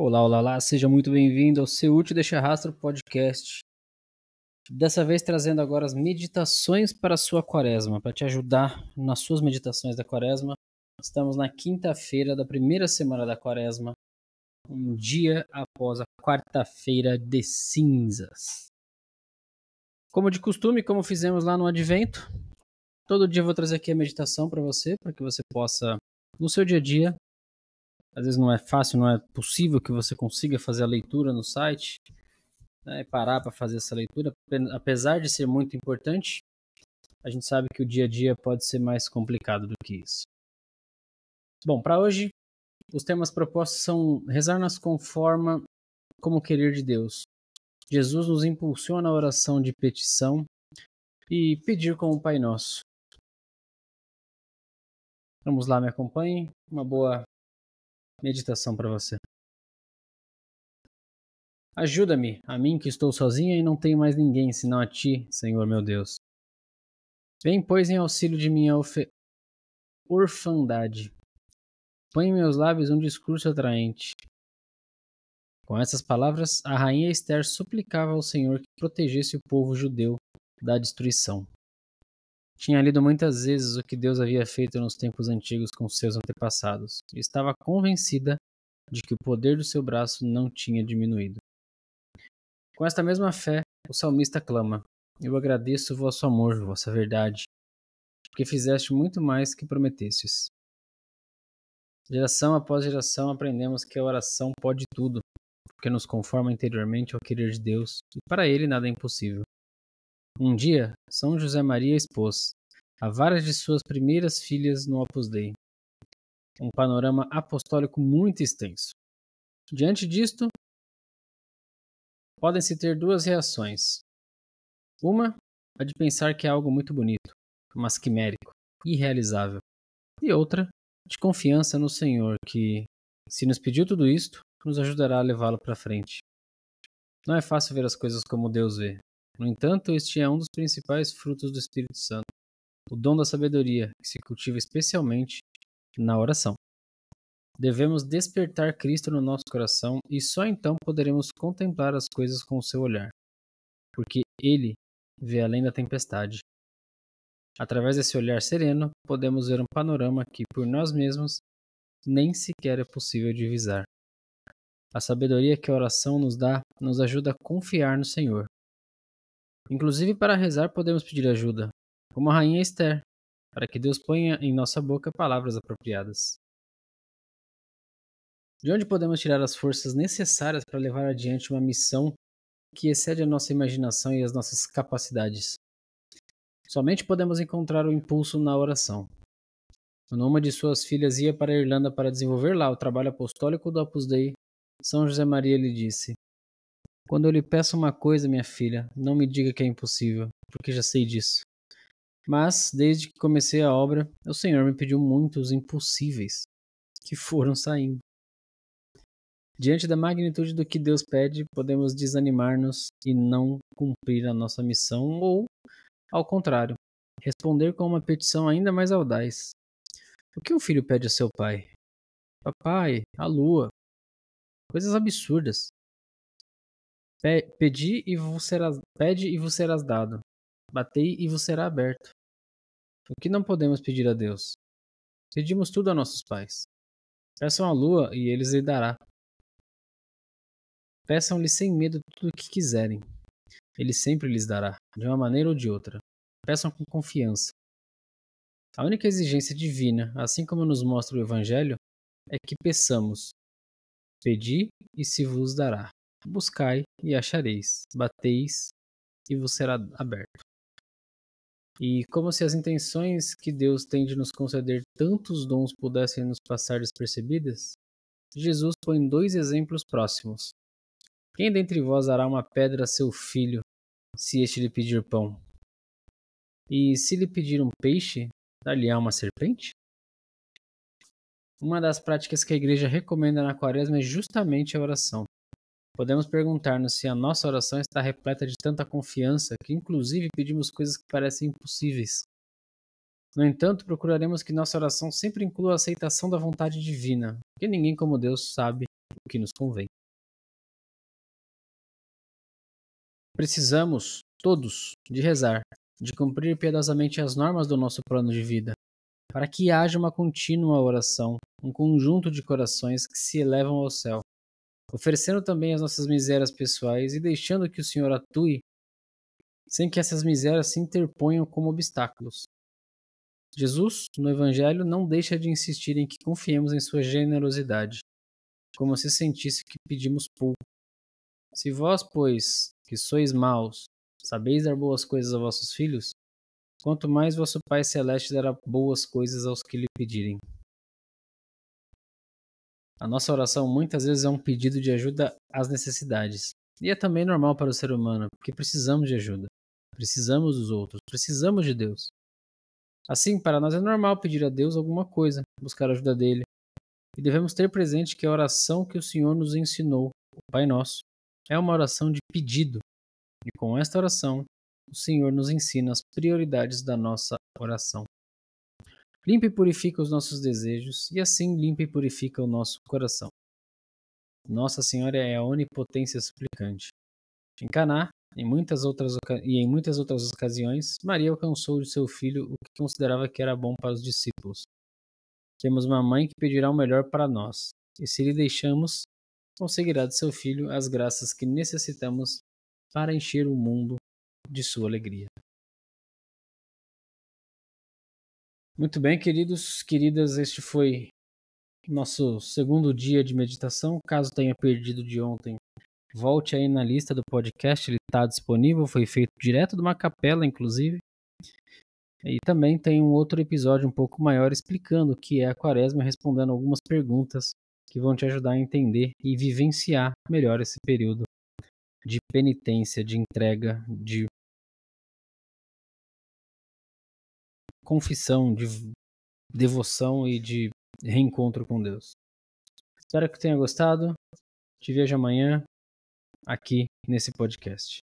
Olá, olá, olá, seja muito bem-vindo ao seu Útil Deixa Rastro podcast. Dessa vez trazendo agora as meditações para a sua quaresma, para te ajudar nas suas meditações da quaresma. Estamos na quinta-feira da primeira semana da quaresma, um dia após a quarta-feira de cinzas. Como de costume, como fizemos lá no Advento, todo dia eu vou trazer aqui a meditação para você, para que você possa, no seu dia a dia, às vezes não é fácil, não é possível que você consiga fazer a leitura no site, né, parar para fazer essa leitura, apesar de ser muito importante, a gente sabe que o dia a dia pode ser mais complicado do que isso. Bom, para hoje, os temas propostos são rezar nas conforma como querer de Deus. Jesus nos impulsiona a oração de petição e pedir com o Pai Nosso. Vamos lá, me acompanhe. Uma boa Meditação para você. Ajuda-me, a mim que estou sozinha e não tenho mais ninguém senão a ti, Senhor meu Deus. Vem, pois, em auxílio de minha orfandade. Põe em meus lábios um discurso atraente. Com essas palavras, a rainha Esther suplicava ao Senhor que protegesse o povo judeu da destruição. Tinha lido muitas vezes o que Deus havia feito nos tempos antigos com seus antepassados e estava convencida de que o poder do seu braço não tinha diminuído. Com esta mesma fé, o salmista clama: Eu agradeço vosso amor, vossa verdade, porque fizeste muito mais que prometestes. Geração após geração aprendemos que a oração pode tudo, porque nos conforma interiormente ao querer de Deus, e para ele nada é impossível. Um dia, São José Maria expôs a várias de suas primeiras filhas no Opus Dei. Um panorama apostólico muito extenso. Diante disto, podem-se ter duas reações. Uma, a de pensar que é algo muito bonito, mas quimérico, irrealizável. E outra, de confiança no Senhor, que, se nos pediu tudo isto, nos ajudará a levá-lo para frente. Não é fácil ver as coisas como Deus vê, no entanto, este é um dos principais frutos do Espírito Santo, o dom da sabedoria, que se cultiva especialmente na oração. Devemos despertar Cristo no nosso coração e só então poderemos contemplar as coisas com o seu olhar, porque Ele vê além da tempestade. Através desse olhar sereno, podemos ver um panorama que, por nós mesmos, nem sequer é possível divisar. A sabedoria que a oração nos dá nos ajuda a confiar no Senhor, Inclusive, para rezar, podemos pedir ajuda, como a rainha Esther, para que Deus ponha em nossa boca palavras apropriadas. De onde podemos tirar as forças necessárias para levar adiante uma missão que excede a nossa imaginação e as nossas capacidades? Somente podemos encontrar o impulso na oração. Quando uma de suas filhas ia para a Irlanda para desenvolver lá o trabalho apostólico do Opus Dei, São José Maria lhe disse: quando eu lhe peço uma coisa, minha filha, não me diga que é impossível, porque já sei disso. Mas, desde que comecei a obra, o Senhor me pediu muitos impossíveis, que foram saindo. Diante da magnitude do que Deus pede, podemos desanimar-nos e não cumprir a nossa missão, ou, ao contrário, responder com uma petição ainda mais audaz. O que um filho pede a seu pai? Papai, a lua. Coisas absurdas. Pedi e vos será, pede e vos serás dado. Batei e vos será aberto. O que não podemos pedir a Deus? Pedimos tudo a nossos pais. Peçam a lua e eles lhe dará. Peçam-lhe sem medo tudo o que quiserem. Ele sempre lhes dará, de uma maneira ou de outra. Peçam com confiança. A única exigência divina, assim como nos mostra o Evangelho, é que peçamos. Pedi e se vos dará. Buscai e achareis, bateis e vos será aberto. E como se as intenções que Deus tem de nos conceder tantos dons pudessem nos passar despercebidas, Jesus põe dois exemplos próximos. Quem dentre vós dará uma pedra a seu filho, se este lhe pedir pão? E se lhe pedir um peixe, dar-lhe-á uma serpente? Uma das práticas que a igreja recomenda na quaresma é justamente a oração. Podemos perguntar-nos se a nossa oração está repleta de tanta confiança que, inclusive, pedimos coisas que parecem impossíveis. No entanto, procuraremos que nossa oração sempre inclua a aceitação da vontade divina, porque ninguém como Deus sabe que nos convém. Precisamos, todos, de rezar, de cumprir piedosamente as normas do nosso plano de vida, para que haja uma contínua oração, um conjunto de corações que se elevam ao céu, oferecendo também as nossas misérias pessoais e deixando que o Senhor atue sem que essas misérias se interponham como obstáculos. Jesus, no Evangelho, não deixa de insistir em que confiemos em sua generosidade, como se sentisse que pedimos pouco. Se vós, pois, que sois maus, sabeis dar boas coisas a vossos filhos, quanto mais vosso Pai Celeste dará boas coisas aos que lhe pedirem. A nossa oração muitas vezes é um pedido de ajuda às necessidades. E é também normal para o ser humano, porque precisamos de ajuda. Precisamos dos outros, precisamos de Deus. Assim, para nós é normal pedir a Deus alguma coisa, buscar a ajuda dele. E devemos ter presente que a oração que o Senhor nos ensinou, o Pai Nosso, é uma oração de pedido. E com esta oração, o Senhor nos ensina as prioridades da nossa oração. Limpa e purifica os nossos desejos, e assim limpa e purifica o nosso coração. Nossa Senhora é a onipotência suplicante. Em Caná, em muitas outras e em muitas outras ocasiões, Maria alcançou de seu filho o que considerava que era bom para os discípulos. Temos uma mãe que pedirá o melhor para nós, e se lhe deixamos, conseguirá de seu filho as graças que necessitamos para encher o mundo de sua alegria. Muito bem, queridos, queridas, este foi nosso segundo dia de meditação. Caso tenha perdido de ontem, volte aí na lista do podcast, ele está disponível, foi feito direto de uma capela, inclusive. E também tem um outro episódio um pouco maior explicando o que é a quaresma, respondendo algumas perguntas que vão te ajudar a entender e vivenciar melhor esse período de penitência, de entrega, de confissão, de devoção e de reencontro com Deus. Espero que tenha gostado. Te vejo amanhã aqui nesse podcast.